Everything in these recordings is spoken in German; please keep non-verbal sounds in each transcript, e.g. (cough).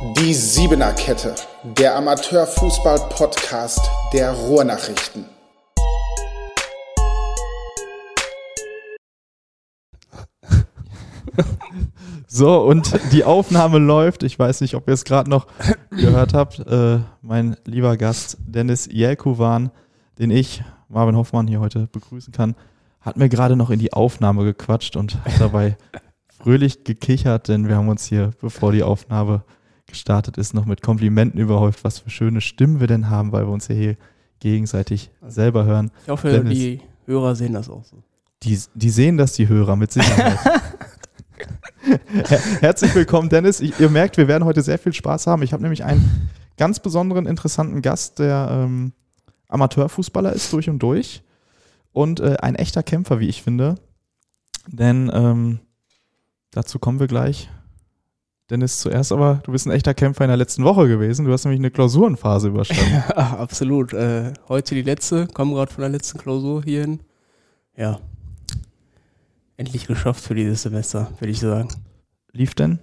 Die Siebener Kette, der Amateurfußball-Podcast der Ruhrnachrichten. So, und die Aufnahme läuft. Ich weiß nicht, ob ihr es gerade noch gehört habt. Äh, mein lieber Gast Dennis Jelkuwan, den ich, Marvin Hoffmann, hier heute begrüßen kann, hat mir gerade noch in die Aufnahme gequatscht und dabei fröhlich gekichert, denn wir haben uns hier, bevor die Aufnahme gestartet ist, noch mit Komplimenten überhäuft, was für schöne Stimmen wir denn haben, weil wir uns ja hier gegenseitig selber hören. Ich hoffe, Dennis, die Hörer sehen das auch so. die, die sehen das, die Hörer, mit Sicherheit. (laughs) Her Herzlich willkommen, Dennis. Ich, ihr merkt, wir werden heute sehr viel Spaß haben. Ich habe nämlich einen ganz besonderen, interessanten Gast, der ähm, Amateurfußballer ist durch und durch und äh, ein echter Kämpfer, wie ich finde. Denn ähm, dazu kommen wir gleich. Dennis, zuerst aber, du bist ein echter Kämpfer in der letzten Woche gewesen. Du hast nämlich eine Klausurenphase überstanden. (laughs) Ja, absolut. Äh, heute die letzte, komme gerade von der letzten Klausur hierhin. Ja. Endlich geschafft für dieses Semester, würde ich sagen. Lief denn?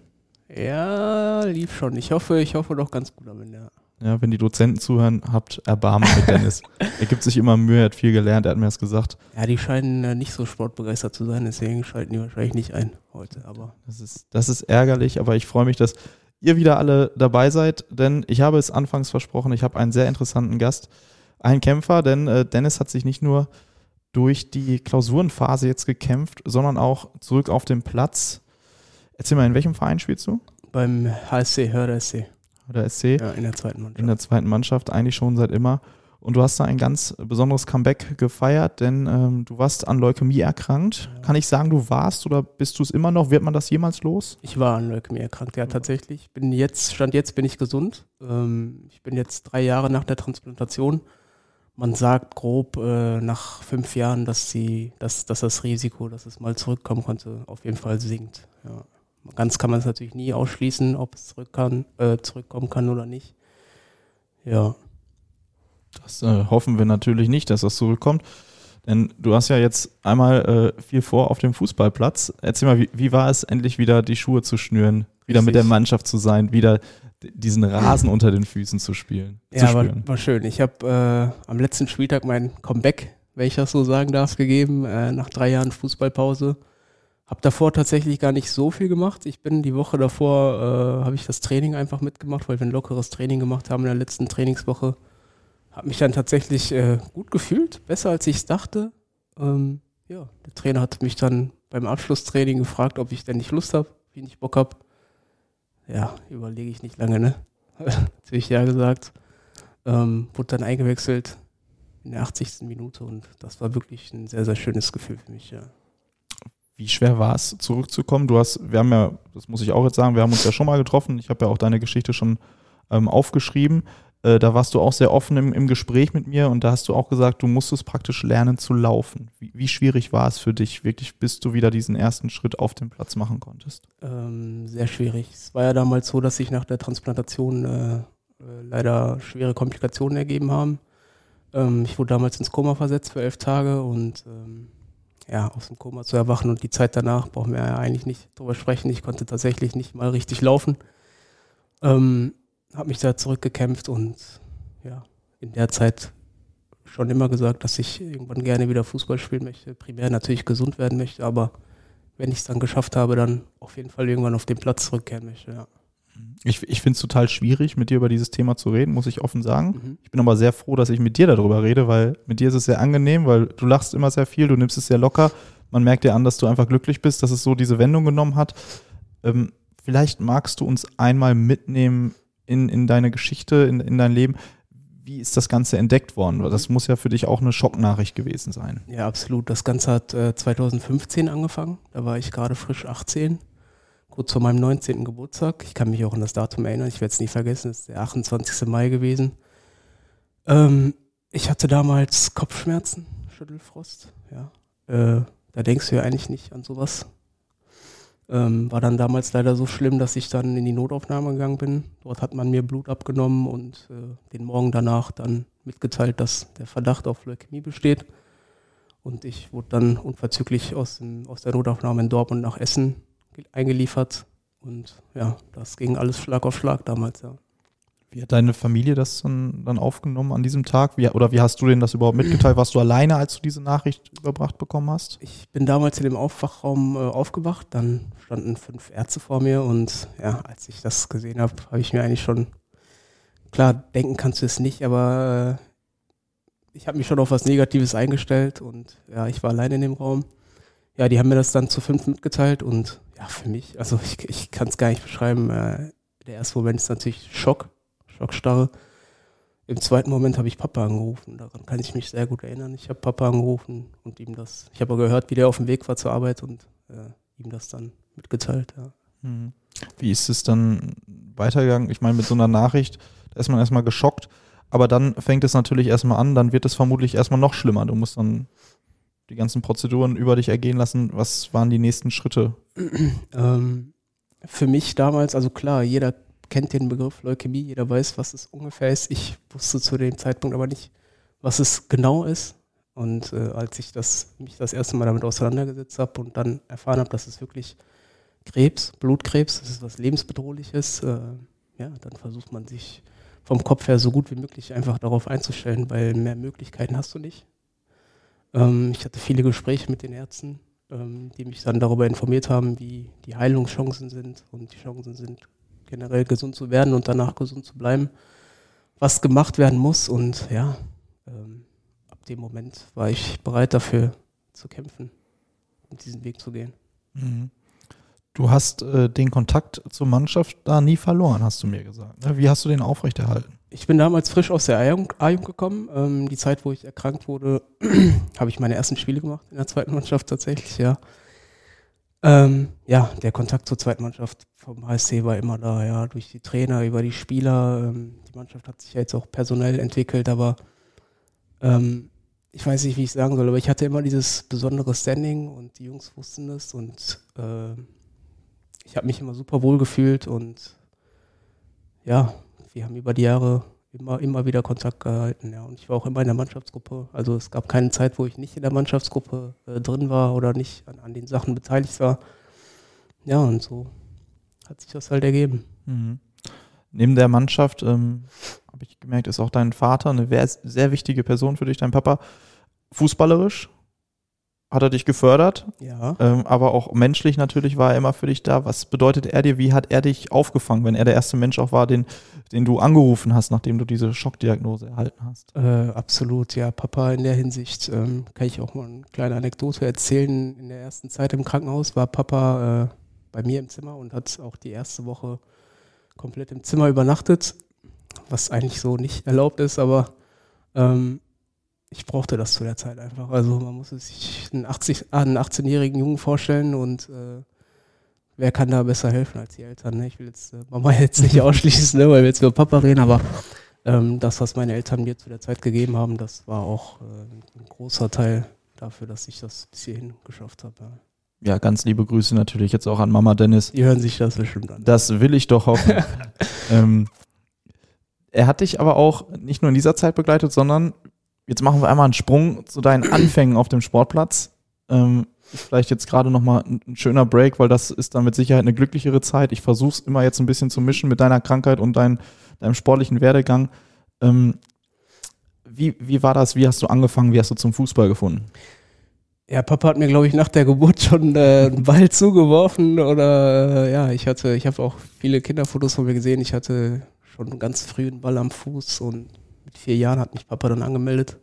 Ja, lief schon. Ich hoffe, ich hoffe doch ganz gut am Ende. Ja. Ja, wenn die Dozenten zuhören, habt Erbarmen mit Dennis. (laughs) er gibt sich immer Mühe, er hat viel gelernt, er hat mir das gesagt. Ja, die scheinen äh, nicht so sportbegeistert zu sein, deswegen schalten die wahrscheinlich nicht ein heute. Aber Das ist, das ist ärgerlich, aber ich freue mich, dass ihr wieder alle dabei seid, denn ich habe es anfangs versprochen, ich habe einen sehr interessanten Gast, einen Kämpfer, denn äh, Dennis hat sich nicht nur durch die Klausurenphase jetzt gekämpft, sondern auch zurück auf den Platz. Erzähl mal, in welchem Verein spielst du? beim HSC, Hörder SC, Oder SC? ja, in der zweiten Mannschaft. in der zweiten Mannschaft, eigentlich schon seit immer. Und du hast da ein ganz besonderes Comeback gefeiert, denn ähm, du warst an Leukämie erkrankt. Kann ich sagen, du warst oder bist du es immer noch? Wird man das jemals los? Ich war an Leukämie erkrankt, ja tatsächlich. Bin jetzt, Stand jetzt bin ich gesund. Ähm, ich bin jetzt drei Jahre nach der Transplantation. Man sagt grob äh, nach fünf Jahren, dass, die, dass, dass das Risiko, dass es mal zurückkommen konnte, auf jeden Fall sinkt. Ja. Ganz kann man es natürlich nie ausschließen, ob es zurück kann, äh, zurückkommen kann oder nicht. Ja, Das äh, hoffen wir natürlich nicht, dass das zurückkommt. Denn du hast ja jetzt einmal äh, viel vor auf dem Fußballplatz. Erzähl mal, wie, wie war es, endlich wieder die Schuhe zu schnüren, wieder mit Richtig. der Mannschaft zu sein, wieder diesen Rasen unter den Füßen zu spielen? zu Ja, war, spüren? war schön. Ich habe äh, am letzten Spieltag mein Comeback, wenn ich das so sagen darf, gegeben, äh, nach drei Jahren Fußballpause. Habe davor tatsächlich gar nicht so viel gemacht. Ich bin die Woche davor, äh, habe ich das Training einfach mitgemacht, weil wir ein lockeres Training gemacht haben in der letzten Trainingswoche. Habe mich dann tatsächlich äh, gut gefühlt, besser als ich es dachte. Ähm, ja, der Trainer hat mich dann beim Abschlusstraining gefragt, ob ich denn nicht Lust habe, wie ich Bock habe. Ja, überlege ich nicht lange, ne? (laughs) Natürlich ja gesagt. Ähm, wurde dann eingewechselt in der 80. Minute und das war wirklich ein sehr, sehr schönes Gefühl für mich, ja. Wie schwer war es, zurückzukommen? Du hast, wir haben ja, das muss ich auch jetzt sagen, wir haben uns ja schon mal getroffen. Ich habe ja auch deine Geschichte schon ähm, aufgeschrieben. Äh, da warst du auch sehr offen im, im Gespräch mit mir und da hast du auch gesagt, du musstest praktisch lernen zu laufen. Wie, wie schwierig war es für dich, wirklich, bis du wieder diesen ersten Schritt auf dem Platz machen konntest? Ähm, sehr schwierig. Es war ja damals so, dass sich nach der Transplantation äh, äh, leider schwere Komplikationen ergeben haben. Ähm, ich wurde damals ins Koma versetzt für elf Tage und ähm, ja, aus dem Koma zu erwachen und die Zeit danach brauchen wir ja eigentlich nicht drüber sprechen. Ich konnte tatsächlich nicht mal richtig laufen. Ähm, habe mich da zurückgekämpft und ja, in der Zeit schon immer gesagt, dass ich irgendwann gerne wieder Fußball spielen möchte. Primär natürlich gesund werden möchte, aber wenn ich es dann geschafft habe, dann auf jeden Fall irgendwann auf den Platz zurückkehren möchte. Ja. Ich, ich finde es total schwierig, mit dir über dieses Thema zu reden, muss ich offen sagen. Mhm. Ich bin aber sehr froh, dass ich mit dir darüber rede, weil mit dir ist es sehr angenehm, weil du lachst immer sehr viel, du nimmst es sehr locker. Man merkt dir an, dass du einfach glücklich bist, dass es so diese Wendung genommen hat. Ähm, vielleicht magst du uns einmal mitnehmen in, in deine Geschichte, in, in dein Leben. Wie ist das Ganze entdeckt worden? Weil das muss ja für dich auch eine Schocknachricht gewesen sein. ja, absolut. Das Ganze hat äh, 2015 angefangen. Da war ich gerade frisch 18, kurz vor meinem 19. Geburtstag. Ich kann mich auch an das Datum erinnern. Ich werde es nie vergessen. Es ist der 28. Mai gewesen. Ähm, ich hatte damals Kopfschmerzen, Schüttelfrost. Ja. Äh, da denkst du ja eigentlich nicht an sowas. Ähm, war dann damals leider so schlimm, dass ich dann in die Notaufnahme gegangen bin. Dort hat man mir Blut abgenommen und äh, den Morgen danach dann mitgeteilt, dass der Verdacht auf Leukämie besteht. Und ich wurde dann unverzüglich aus, dem, aus der Notaufnahme in Dortmund nach Essen eingeliefert Und ja, das ging alles Schlag auf Schlag damals, ja. Wie hat deine Familie das dann, dann aufgenommen an diesem Tag? Wie, oder wie hast du denen das überhaupt mitgeteilt? Warst du alleine, als du diese Nachricht überbracht bekommen hast? Ich bin damals in dem Aufwachraum äh, aufgewacht, dann standen fünf Ärzte vor mir und ja, als ich das gesehen habe, habe ich mir eigentlich schon, klar, denken kannst du es nicht, aber äh, ich habe mich schon auf was Negatives eingestellt und ja, ich war alleine in dem Raum. Ja, die haben mir das dann zu fünf mitgeteilt und ja, für mich, also ich, ich kann es gar nicht beschreiben. Äh, der erste Moment ist natürlich Schock, Schockstarre. Im zweiten Moment habe ich Papa angerufen. Daran kann ich mich sehr gut erinnern. Ich habe Papa angerufen und ihm das, ich habe gehört, wie der auf dem Weg war zur Arbeit und äh, ihm das dann mitgeteilt. Ja. Mhm. Wie ist es dann weitergegangen? Ich meine, mit so einer Nachricht, da ist man erstmal geschockt. Aber dann fängt es natürlich erstmal an, dann wird es vermutlich erstmal noch schlimmer. Du musst dann die ganzen Prozeduren über dich ergehen lassen. Was waren die nächsten Schritte? (clears throat) Ähm, für mich damals, also klar, jeder kennt den Begriff Leukämie, jeder weiß, was es ungefähr ist. Ich wusste zu dem Zeitpunkt aber nicht, was es genau ist. Und äh, als ich das, mich das erste Mal damit auseinandergesetzt habe und dann erfahren habe, dass es wirklich Krebs, Blutkrebs, das ist was lebensbedrohliches, äh, ja, dann versucht man sich vom Kopf her so gut wie möglich einfach darauf einzustellen, weil mehr Möglichkeiten hast du nicht. Ähm, ich hatte viele Gespräche mit den Ärzten, ähm, die mich dann darüber informiert haben, wie die Heilungschancen sind und die Chancen sind, generell gesund zu werden und danach gesund zu bleiben, was gemacht werden muss. Und ja, ähm, ab dem Moment war ich bereit dafür zu kämpfen und diesen Weg zu gehen. Mhm. Du hast äh, den Kontakt zur Mannschaft da nie verloren, hast du mir gesagt. Ne? Wie hast du den aufrechterhalten? Ich bin damals frisch aus der A-Jugend gekommen. Ähm, die Zeit, wo ich erkrankt wurde, (clears throat) habe ich meine ersten Spiele gemacht in der zweiten Mannschaft tatsächlich, ja. Ähm, ja, der Kontakt zur zweiten Mannschaft vom HSC war immer da, ja, durch die Trainer, über die Spieler. Ähm, die Mannschaft hat sich ja jetzt auch personell entwickelt, aber ähm, ich weiß nicht, wie ich sagen soll, aber ich hatte immer dieses besondere Standing und die Jungs wussten es und äh, ich habe mich immer super wohl gefühlt und ja, wir haben über die Jahre immer, immer wieder Kontakt gehalten. Ja. Und ich war auch immer in der Mannschaftsgruppe. Also es gab keine Zeit, wo ich nicht in der Mannschaftsgruppe äh, drin war oder nicht an, an, den Sachen beteiligt war. Ja, und so hat sich das halt ergeben. Mhm. Neben der Mannschaft ähm, habe ich gemerkt, ist auch dein Vater eine sehr wichtige Person für dich, dein Papa. Fußballerisch hat er dich gefördert, ja. Ähm, aber auch menschlich natürlich war er immer für dich da. Was bedeutet er dir? Wie hat er dich aufgefangen, wenn er der erste Mensch auch war, den, den du angerufen hast, nachdem du diese Schockdiagnose erhalten hast? Äh, absolut, ja. Papa in der Hinsicht ähm, kann ich auch mal eine kleine Anekdote erzählen. In der ersten Zeit im Krankenhaus war Papa äh, bei mir im Zimmer und hat auch die erste Woche komplett im Zimmer übernachtet, was eigentlich so nicht erlaubt ist, aber ähm, ich brauchte das zu der Zeit einfach. Also man muss sich einen, 80, ah, einen 18-jährigen Jungen vorstellen und äh, wer kann da besser helfen als die Eltern? Ne? Ich will jetzt äh, Mama jetzt nicht (laughs) ausschließen, ne, weil wir jetzt über Papa reden, aber ähm, das, was meine Eltern mir zu der Zeit gegeben haben, das war auch äh, ein großer Teil dafür, dass ich das bis hierhin geschafft habe. Ja. Ja, ganz liebe Grüße natürlich jetzt auch an Mama Dennis. Die hören sich das bestimmt an. Das will ich doch hoffen. (laughs) ähm, er hat dich aber auch nicht nur in dieser Zeit begleitet, sondern jetzt machen wir einmal einen Sprung zu deinen Anfängen auf dem Sportplatz. Ähm, vielleicht jetzt gerade nochmal ein schöner Break, weil das ist dann mit Sicherheit eine glücklichere Zeit. Ich versuche es immer jetzt ein bisschen zu mischen mit deiner Krankheit und dein, deinem sportlichen Werdegang. Ähm, wie, wie war das? Wie hast du angefangen? Wie hast du zum Fußball gefunden? Ja, Papa hat mir, glaube ich, nach der Geburt schon äh, einen Ball (laughs) zugeworfen oder äh, ja, ich hatte, ich habe auch viele Kinderfotos von mir gesehen. Ich hatte schon ganz früh einen Ball am Fuß und mit vier Jahren hat mich Papa dann angemeldet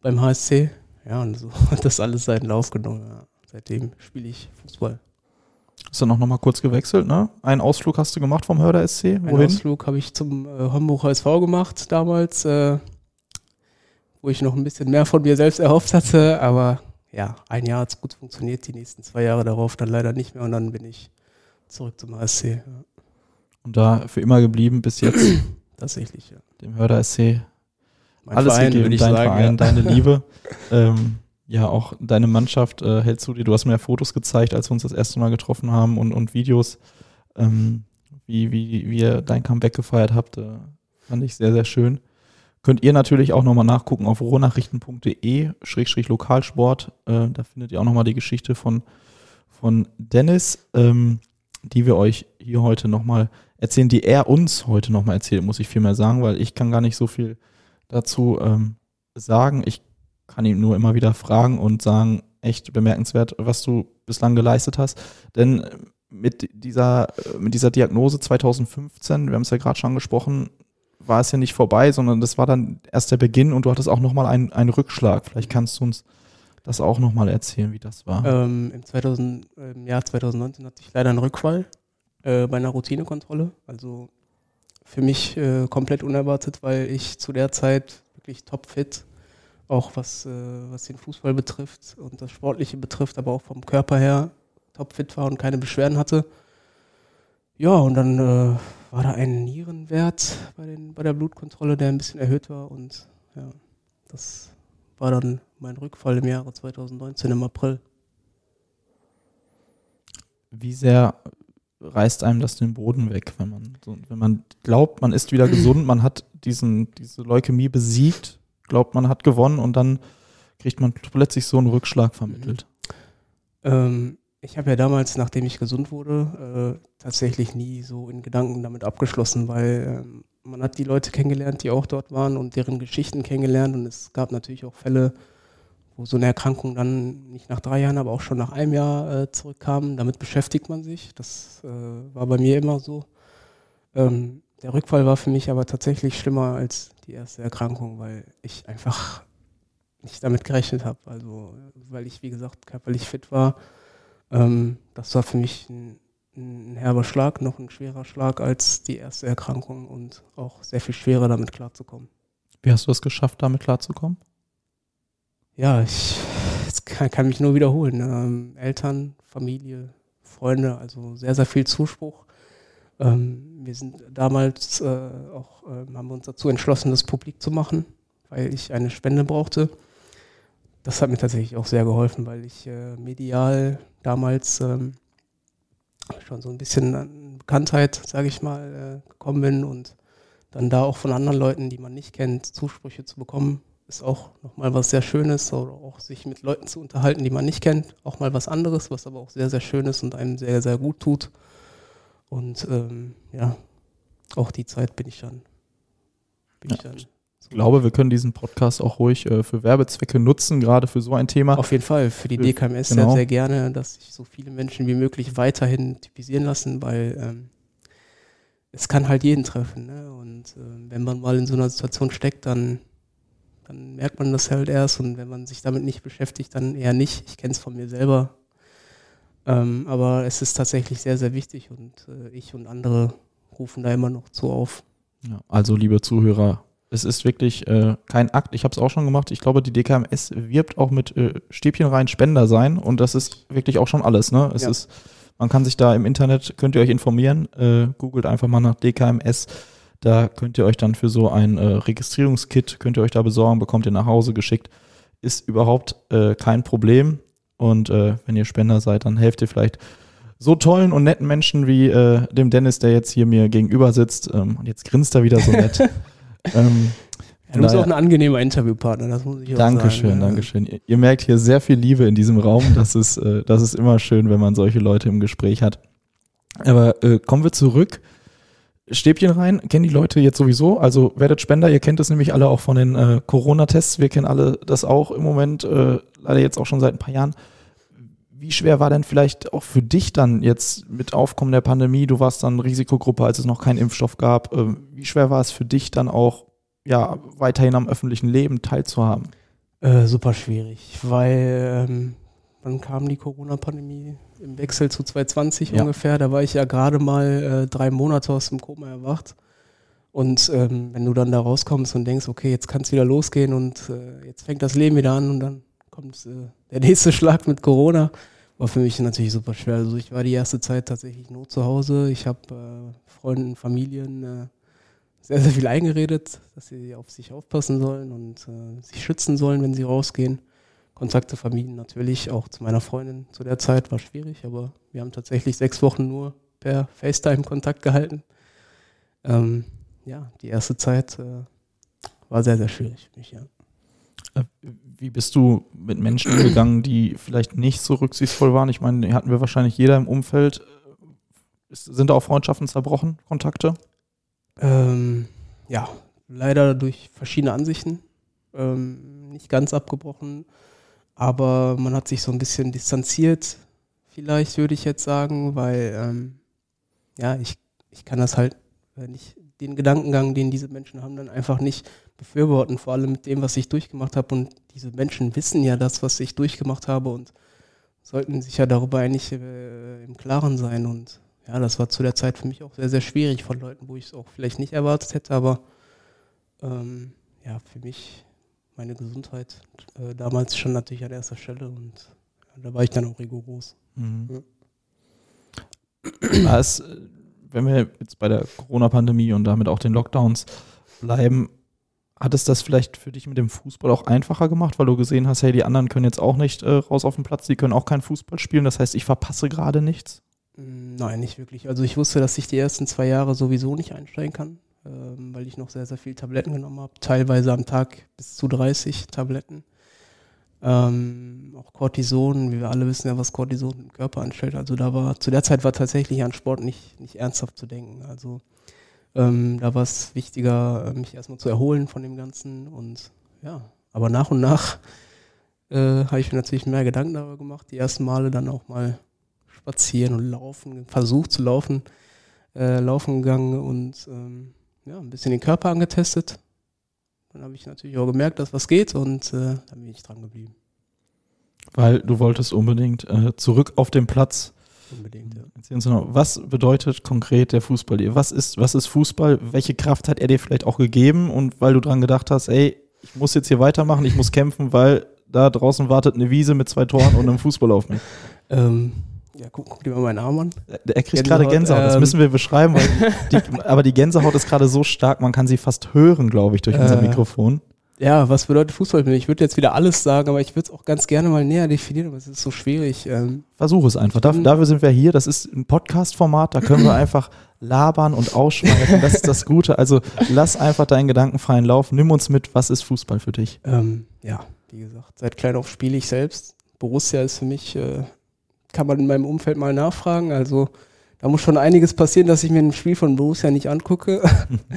beim HSC. Ja, und so (laughs) hat das alles seinen Lauf genommen. Ja. Seitdem spiele ich Fußball. Hast du noch, noch mal kurz gewechselt, ne? Einen Ausflug hast du gemacht vom Hörder SC? Wohin? Einen Ausflug habe ich zum äh, Homburg SV gemacht damals, äh, wo ich noch ein bisschen mehr von mir selbst erhofft hatte. Aber ja, ein Jahr hat es gut funktioniert, die nächsten zwei Jahre darauf dann leider nicht mehr. Und dann bin ich zurück zum HSC. Ja. Und da für immer geblieben bis jetzt? Tatsächlich, ja. Dem Hörder SC alles Verein, gegeben, dein sagen, Verein, ja. deine Liebe. (laughs) ähm, ja, auch deine Mannschaft äh, hält zu dir. Du hast mir ja Fotos gezeigt, als wir uns das erste Mal getroffen haben und, und Videos, ähm, wie, wie, wie ihr dein Comeback gefeiert habt. Äh, fand ich sehr, sehr schön. Könnt ihr natürlich auch nochmal nachgucken auf rohnachrichten.de-lokalsport. Äh, da findet ihr auch nochmal die Geschichte von, von Dennis, ähm, die wir euch hier heute nochmal erzählen, die er uns heute nochmal erzählt, muss ich viel mehr sagen, weil ich kann gar nicht so viel dazu ähm, sagen. Ich kann ihn nur immer wieder fragen und sagen, echt bemerkenswert, was du bislang geleistet hast. Denn mit dieser, mit dieser Diagnose 2015, wir haben es ja gerade schon angesprochen, war es ja nicht vorbei, sondern das war dann erst der Beginn und du hattest auch nochmal einen, einen Rückschlag. Vielleicht kannst du uns das auch nochmal erzählen, wie das war. Ähm, im, 2000, Im Jahr 2019 hatte ich leider einen Rückfall äh, bei einer Routinekontrolle. Also für mich äh, komplett unerwartet, weil ich zu der Zeit wirklich topfit, auch was, äh, was den Fußball betrifft und das Sportliche betrifft, aber auch vom Körper her topfit war und keine Beschwerden hatte. Ja, und dann äh, war da ein Nierenwert bei, den, bei der Blutkontrolle, der ein bisschen erhöht war und ja, das war dann mein Rückfall im Jahre 2019 im April. Wie sehr reißt einem das den Boden weg, wenn man, so, wenn man glaubt, man ist wieder gesund, man hat diesen, diese Leukämie besiegt, glaubt, man hat gewonnen und dann kriegt man plötzlich so einen Rückschlag vermittelt. Ähm, ich habe ja damals, nachdem ich gesund wurde, äh, tatsächlich nie so in Gedanken damit abgeschlossen, weil ähm, man hat die Leute kennengelernt, die auch dort waren und deren Geschichten kennengelernt und es gab natürlich auch Fälle, wo so eine Erkrankung dann nicht nach drei Jahren, aber auch schon nach einem Jahr äh, zurückkam. Damit beschäftigt man sich. Das äh, war bei mir immer so. Ähm, der Rückfall war für mich aber tatsächlich schlimmer als die erste Erkrankung, weil ich einfach nicht damit gerechnet habe. Also, weil ich, wie gesagt, körperlich fit war. Ähm, das war für mich ein, ein herber Schlag, noch ein schwerer Schlag als die erste Erkrankung und auch sehr viel schwerer damit klarzukommen. Wie hast du es geschafft, damit klarzukommen? Ja, ich kann, kann, mich nur wiederholen. Ähm, Eltern, Familie, Freunde, also sehr, sehr viel Zuspruch. Ähm, wir sind damals äh, auch, äh, haben uns dazu entschlossen, das publik zu machen, weil ich eine Spende brauchte. Das hat mir tatsächlich auch sehr geholfen, weil ich äh, medial damals ähm, schon so ein bisschen an Bekanntheit, sage ich mal, äh, gekommen bin und dann da auch von anderen Leuten, die man nicht kennt, Zusprüche zu bekommen, ist auch nochmal was sehr Schönes oder auch sich mit Leuten zu unterhalten, die man nicht kennt. Auch mal was anderes, was aber auch sehr, sehr schön ist und einem sehr, sehr gut tut. Und ähm, ja, auch die Zeit bin ich dann. Bin ja. ich dann ich glaube, wir können diesen Podcast auch ruhig äh, für Werbezwecke nutzen, gerade für so ein Thema. Auf jeden Fall, für die DKMS genau. sehr, sehr gerne, dass sich so viele Menschen wie möglich weiterhin typisieren lassen, weil ähm, es kann halt jeden treffen. Ne? Und äh, wenn man mal in so einer Situation steckt, dann dann merkt man das halt erst und wenn man sich damit nicht beschäftigt, dann eher nicht. Ich kenne es von mir selber. Ähm, aber es ist tatsächlich sehr, sehr wichtig und äh, ich und andere rufen da immer noch zu auf. Ja, also, liebe Zuhörer, es ist wirklich äh, kein Akt. Ich habe es auch schon gemacht. Ich glaube, die DKMS wirbt auch mit äh, Stäbchen rein Spender sein und das ist wirklich auch schon alles. Ne? Es ja. ist, man kann sich da im Internet, könnt ihr euch informieren, äh, googelt einfach mal nach DKMS da könnt ihr euch dann für so ein äh, Registrierungskit, könnt ihr euch da besorgen, bekommt ihr nach Hause geschickt. Ist überhaupt äh, kein Problem. Und äh, wenn ihr Spender seid, dann helft ihr vielleicht so tollen und netten Menschen wie äh, dem Dennis, der jetzt hier mir gegenüber sitzt. Ähm, und jetzt grinst er wieder so nett. (laughs) ähm, du bist auch ein angenehmer Interviewpartner, das muss ich auch Dankeschön, sagen. Dankeschön, Dankeschön. Ihr merkt hier sehr viel Liebe in diesem Raum. Das ist, äh, das ist immer schön, wenn man solche Leute im Gespräch hat. Aber äh, kommen wir zurück Stäbchen rein, kennen die Leute jetzt sowieso. Also werdet Spender, ihr kennt es nämlich alle auch von den äh, Corona-Tests. Wir kennen alle das auch im Moment, äh, leider jetzt auch schon seit ein paar Jahren. Wie schwer war denn vielleicht auch für dich dann jetzt mit Aufkommen der Pandemie? Du warst dann Risikogruppe, als es noch keinen Impfstoff gab. Äh, wie schwer war es für dich dann auch, ja, weiterhin am öffentlichen Leben teilzuhaben? Äh, super schwierig, weil ähm, Wann kam die Corona-Pandemie? Im Wechsel zu 2020 ja. ungefähr. Da war ich ja gerade mal äh, drei Monate aus dem Koma erwacht. Und ähm, wenn du dann da rauskommst und denkst, okay, jetzt kann es wieder losgehen und äh, jetzt fängt das Leben wieder an und dann kommt äh, der (laughs) nächste Schlag mit Corona, war für mich natürlich super schwer. Also ich war die erste Zeit tatsächlich nur zu Hause. Ich habe äh, Freunden, Familien äh, sehr, sehr viel eingeredet, dass sie auf sich aufpassen sollen und äh, sich schützen sollen, wenn sie rausgehen. Kontakte vermieden natürlich, auch zu meiner Freundin zu der Zeit war schwierig, aber wir haben tatsächlich sechs Wochen nur per FaceTime Kontakt gehalten. Ähm, ja, die erste Zeit äh, war sehr, sehr schwierig für mich, ja. Äh, wie bist du mit Menschen (clears throat) gegangen, die vielleicht nicht so rücksichtsvoll waren? Ich meine, hatten wir wahrscheinlich jeder im Umfeld. sind da auch Freundschaften zerbrochen, Kontakte? Ähm, ja, leider durch verschiedene Ansichten. Ähm, nicht ganz abgebrochen, aber man hat sich so ein bisschen distanziert, vielleicht würde ich jetzt sagen, weil ähm, ja, ich, ich kann das halt, wenn ich den Gedankengang, den diese Menschen haben, dann einfach nicht befürworten, vor allem mit dem, was ich durchgemacht habe. Und diese Menschen wissen ja das, was ich durchgemacht habe und sollten sich ja darüber eigentlich äh, im Klaren sein. Und ja, das war zu der Zeit für mich auch sehr, sehr schwierig von Leuten, wo ich es auch vielleicht nicht erwartet hätte, aber ähm, ja, für mich meine Gesundheit äh, damals schon natürlich an erster Stelle und ja, da war ich dann auch rigoros. Mhm. Ja. Als, wenn wir jetzt bei der Corona-Pandemie und damit auch den Lockdowns bleiben, hat es das vielleicht für dich mit dem Fußball auch einfacher gemacht, weil du gesehen hast, hey, die anderen können jetzt auch nicht äh, raus auf den Platz, die können auch keinen Fußball spielen, das heißt, ich verpasse gerade nichts? Nein, nicht wirklich. Also ich wusste, dass ich die ersten zwei Jahre sowieso nicht einsteigen kann, ähm, weil ich noch sehr, sehr viele Tabletten genommen habe, teilweise am Tag bis zu 30 Tabletten. Ähm, auch Cortison, wie wir alle wissen ja, was Cortison im Körper anstellt. Also da war, zu der Zeit war tatsächlich an Sport nicht, nicht ernsthaft zu denken. Also ähm, da war es wichtiger, äh, mich erstmal zu erholen von dem Ganzen. Und ja, aber nach und nach äh, habe ich mir natürlich mehr Gedanken darüber gemacht. Die ersten Male dann auch mal spazieren und laufen, versucht zu laufen, äh, laufen gegangen und ähm, ja, ein bisschen den Körper angetestet. Dann habe ich natürlich auch gemerkt, dass was geht und äh, dann bin ich dran geblieben. Weil du wolltest unbedingt äh, zurück auf den Platz Unbedingt, ja. Was bedeutet konkret der Fußball dir? Was ist, was ist Fußball? Welche Kraft hat er dir vielleicht auch gegeben? Und weil du dran gedacht hast, ey, ich muss jetzt hier weitermachen, ich muss kämpfen, weil da draußen wartet eine Wiese mit zwei Toren und einem Fußball auf mich. (laughs) Ähm, ja, guck, guck dir mal meinen Arm an. Er kriegt gerade Gänsehaut, das ähm, müssen wir beschreiben, die, (laughs) aber die Gänsehaut ist gerade so stark, man kann sie fast hören, glaube ich, durch äh, unser Mikrofon. Ja, was bedeutet Fußball für mich? Ich würde jetzt wieder alles sagen, aber ich würde es auch ganz gerne mal näher definieren, aber es ist so schwierig. Ähm. Versuch es einfach. Dafür, dafür sind wir hier. Das ist ein Podcast-Format, da können wir (laughs) einfach labern und ausschweifen. Das ist das Gute. Also lass einfach deinen Gedanken freien Lauf. Nimm uns mit, was ist Fußball für dich? Ähm, ja, wie gesagt, seit klein auf spiele ich selbst. Borussia ist für mich, äh, kann man in meinem Umfeld mal nachfragen. Also da muss schon einiges passieren, dass ich mir ein Spiel von Borussia nicht angucke.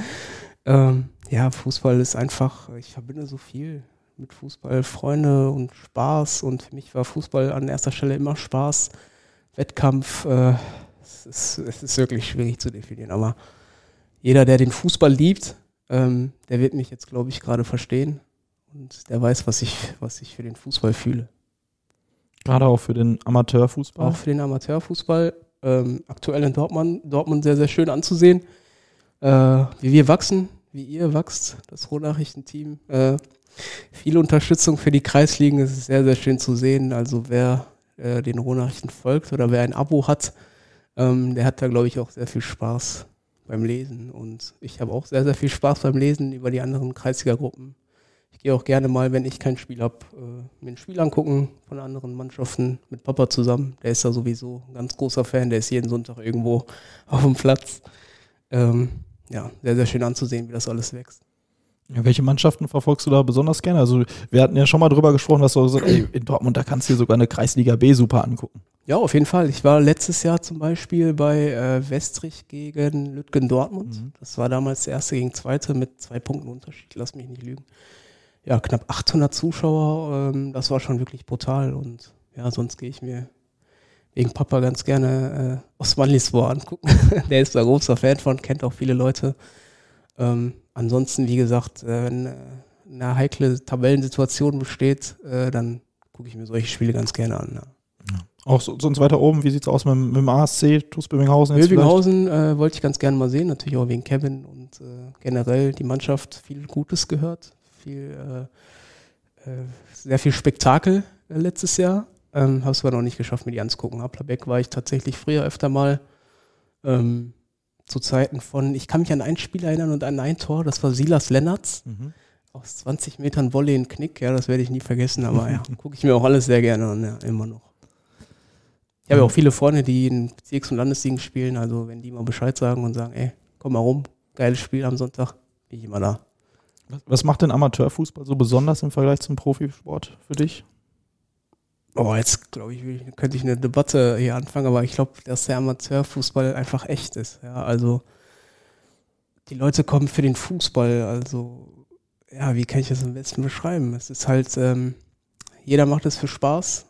(laughs) ähm, ja, Fußball ist einfach, ich verbinde so viel mit Fußball, Freunde und Spaß und für mich war Fußball an erster Stelle immer Spaß, Wettkampf, äh, es, ist, es ist wirklich schwierig zu definieren, aber jeder, der den Fußball liebt, ähm, der wird mich jetzt, glaube ich, gerade verstehen und der weiß, was ich, was ich für den Fußball fühle. Gerade auch für den Amateurfußball? Auch für den Amateurfußball. Ähm, aktuell in Dortmund, Dortmund sehr, sehr schön anzusehen, äh, wie wir wachsen, wie ihr wächst, das Rohnachrichtenteam. Äh, viel Unterstützung für die Kreisligen, es ist sehr, sehr schön zu sehen. Also wer äh, den Rohnachrichten folgt oder wer ein Abo hat, ähm, der hat da, glaube ich, auch sehr viel Spaß beim Lesen. Und ich habe auch sehr, sehr viel Spaß beim Lesen über die anderen Kreisliga-Gruppen. Gehe auch gerne mal, wenn ich kein Spiel habe, äh, mir ein Spiel angucken von anderen Mannschaften mit Papa zusammen. Der ist da sowieso ein ganz großer Fan, der ist jeden Sonntag irgendwo (laughs) auf dem Platz. Ähm, ja, sehr, sehr schön anzusehen, wie das alles wächst. Ja, welche Mannschaften verfolgst du da besonders gerne? Also wir hatten ja schon mal drüber gesprochen, dass du gesagt ey, in Dortmund, da kannst du dir sogar eine Kreisliga B super angucken. Ja, auf jeden Fall. Ich war letztes Jahr zum Beispiel bei äh, Westrich gegen Lütgen Dortmund. Mhm. Das war damals der erste gegen zweite mit zwei Punkten Unterschied, lass mich nicht lügen. Ja, knapp 800 Zuschauer, ähm, das war schon wirklich brutal und ja, sonst gehe ich mir wegen Papa ganz gerne äh, Osman Lisboa angucken. (laughs) Der ist da großer Fan von, kennt auch viele Leute. Ähm, ansonsten, wie gesagt, äh, wenn äh, eine heikle Tabellensituation besteht, äh, dann gucke ich mir solche Spiele ganz gerne an. Ja. Ja. Auch so, sonst weiter oben, wie sieht es aus mit, mit, dem ASC, TuS Böbinghausen? Böbinghausen äh, wollte ich ganz gerne mal sehen, natürlich auch wegen Kevin und äh, generell die Mannschaft viel Gutes gehört, viel, äh, sehr viel Spektakel letztes Jahr. Ähm, habe es aber noch nicht geschafft, mir die anzugucken. Applerbeck war ich tatsächlich früher öfter mal. Ähm, zu Zeiten von, ich kann mich an ein Spiel erinnern und an ein Tor, das war Silas Lennartz. Mhm. Aus 20 Metern Volley in Knick, ja, das werde ich nie vergessen, aber ja, (laughs) gucke ich mir auch alles sehr gerne an, ja, immer noch. Ich habe ja auch viele Freunde, die in Bezirks- und Landesligen spielen, also wenn die mal Bescheid sagen und sagen, ey, komm mal rum, geiles Spiel am Sonntag, bin ich immer da. Was macht denn Amateurfußball so besonders im Vergleich zum Profisport für dich? Oh, jetzt glaube ich, könnte ich eine Debatte hier anfangen, aber ich glaube, dass der Amateurfußball einfach echt ist. Ja, also die Leute kommen für den Fußball. Also ja, wie kann ich das am besten beschreiben? Es ist halt, ähm, jeder macht es für Spaß.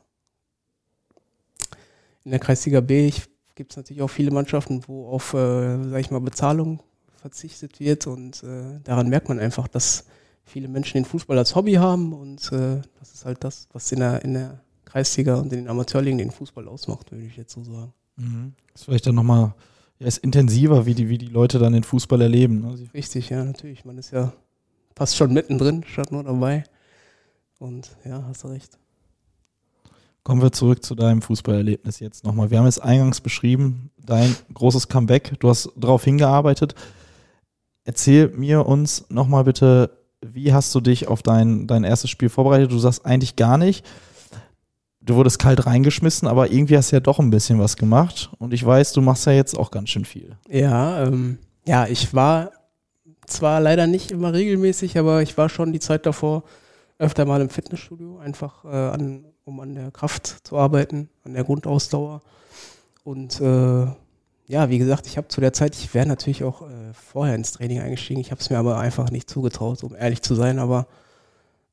In der Kreisliga B gibt es natürlich auch viele Mannschaften, wo auf, äh, sag ich mal, Bezahlung verzichtet wird und äh, daran merkt man einfach, dass viele Menschen den Fußball als Hobby haben und äh, das ist halt das, was in der, in der Kreisliga und in den Amateurligen den Fußball ausmacht, würde ich jetzt so sagen. Mhm. Das ist vielleicht dann nochmal ja, ist intensiver, wie die, wie die Leute dann den Fußball erleben. Ne? Richtig, ja, natürlich. Man ist ja fast schon mittendrin, statt nur dabei. Und ja, hast du recht. Kommen wir zurück zu deinem Fußballerlebnis jetzt nochmal. Wir haben es eingangs beschrieben, dein großes Comeback. Du hast darauf hingearbeitet. Erzähl mir uns nochmal bitte, wie hast du dich auf dein, dein erstes Spiel vorbereitet? Du sagst eigentlich gar nicht du wurdest kalt reingeschmissen, aber irgendwie hast du ja doch ein bisschen was gemacht. Und ich weiß, du machst ja jetzt auch ganz schön viel. Ja, ähm, ja, ich war zwar leider nicht immer regelmäßig, aber ich war schon die Zeit davor öfter mal im Fitnessstudio, einfach äh, an, um an der Kraft zu arbeiten, an der Grundausdauer. Und äh, ja, wie gesagt, ich habe zu der Zeit, ich wäre natürlich auch äh, vorher ins Training eingestiegen. Ich habe es mir aber einfach nicht zugetraut, um ehrlich zu sein. Aber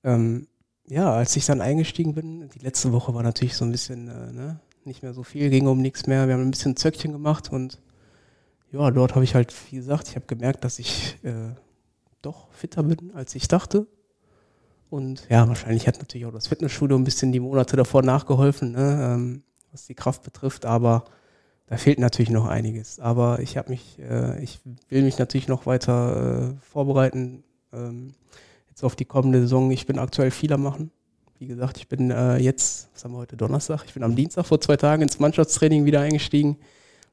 ähm, ja, als ich dann eingestiegen bin, die letzte Woche war natürlich so ein bisschen, äh, ne, nicht mehr so viel, ging um nichts mehr. Wir haben ein bisschen Zöckchen gemacht und ja, dort habe ich halt, wie gesagt, ich habe gemerkt, dass ich äh, doch fitter bin, als ich dachte. Und ja, wahrscheinlich hat natürlich auch das Fitnessstudio ein bisschen die Monate davor nachgeholfen, ne, ähm, was die Kraft betrifft, aber da fehlt natürlich noch einiges. Aber ich habe mich, äh, ich will mich natürlich noch weiter äh, vorbereiten. Ähm, jetzt auf die kommende Saison. Ich bin aktuell viel am machen. Wie gesagt, ich bin äh, jetzt, was haben wir heute, Donnerstag? Ich bin am Dienstag vor zwei Tagen ins Mannschaftstraining wieder eingestiegen.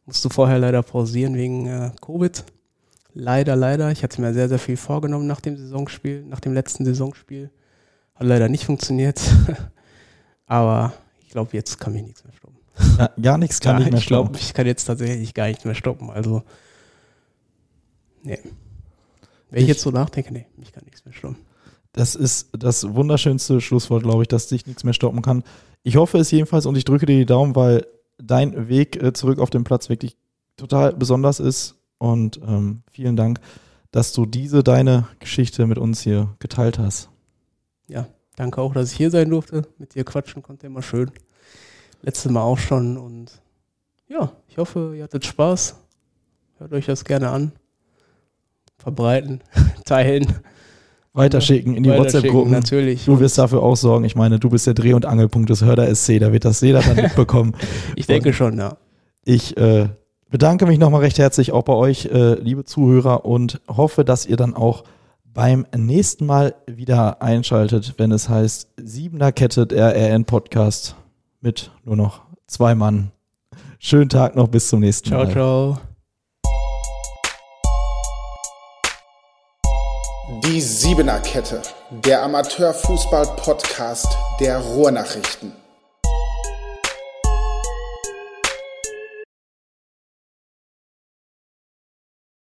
Musste vorher leider pausieren wegen äh, Covid. Leider, leider. Ich hatte mir sehr, sehr viel vorgenommen nach dem Saisonspiel, nach dem letzten Saisonspiel. Hat leider nicht funktioniert. (laughs) Aber ich glaube, jetzt kann mich nichts mehr stoppen. Gar nichts kann ja, nicht mehr ich stoppen. Ich ich kann jetzt tatsächlich gar nichts mehr stoppen. Also, nee. Wenn ich, ich jetzt so nachdenke, nee, mich kann nichts mehr stoppen. Das ist das wunderschönste Schlusswort, glaube ich, dass dich nichts mehr stoppen kann. Ich hoffe es jedenfalls und ich drücke dir die Daumen, weil dein Weg äh, zurück auf den Platz wirklich total besonders ist. Und ähm, vielen Dank, dass du diese deine Geschichte mit uns hier geteilt hast. Ja, danke auch, dass ich hier sein durfte. Mit dir quatschen konnte immer schön. Letztes Mal auch schon. Und ja, ich hoffe, ihr hattet Spaß. Hört euch das gerne an. Verbreiten, (laughs) teilen. Weiterschicken in die WhatsApp-Gruppen. Natürlich. Du wirst dafür auch sorgen. Ich meine, du bist der Dreh- und Angelpunkt des Hörder SC. Da wird das jeder dann (laughs) mitbekommen. ich denke und schon, ja. Ich äh, bedanke mich nochmal recht herzlich auch bei euch, äh, liebe Zuhörer, und hoffe, dass ihr dann auch beim nächsten Mal wieder einschaltet, wenn es heißt Siebener Kette der RN Podcast mit nur noch zwei Mann. Schönen Tag noch, bis zum nächsten ciao, Mal. Ciao, ciao. Die Siebener Kette, der Amateurfußball-Podcast der Ruhrnachrichten.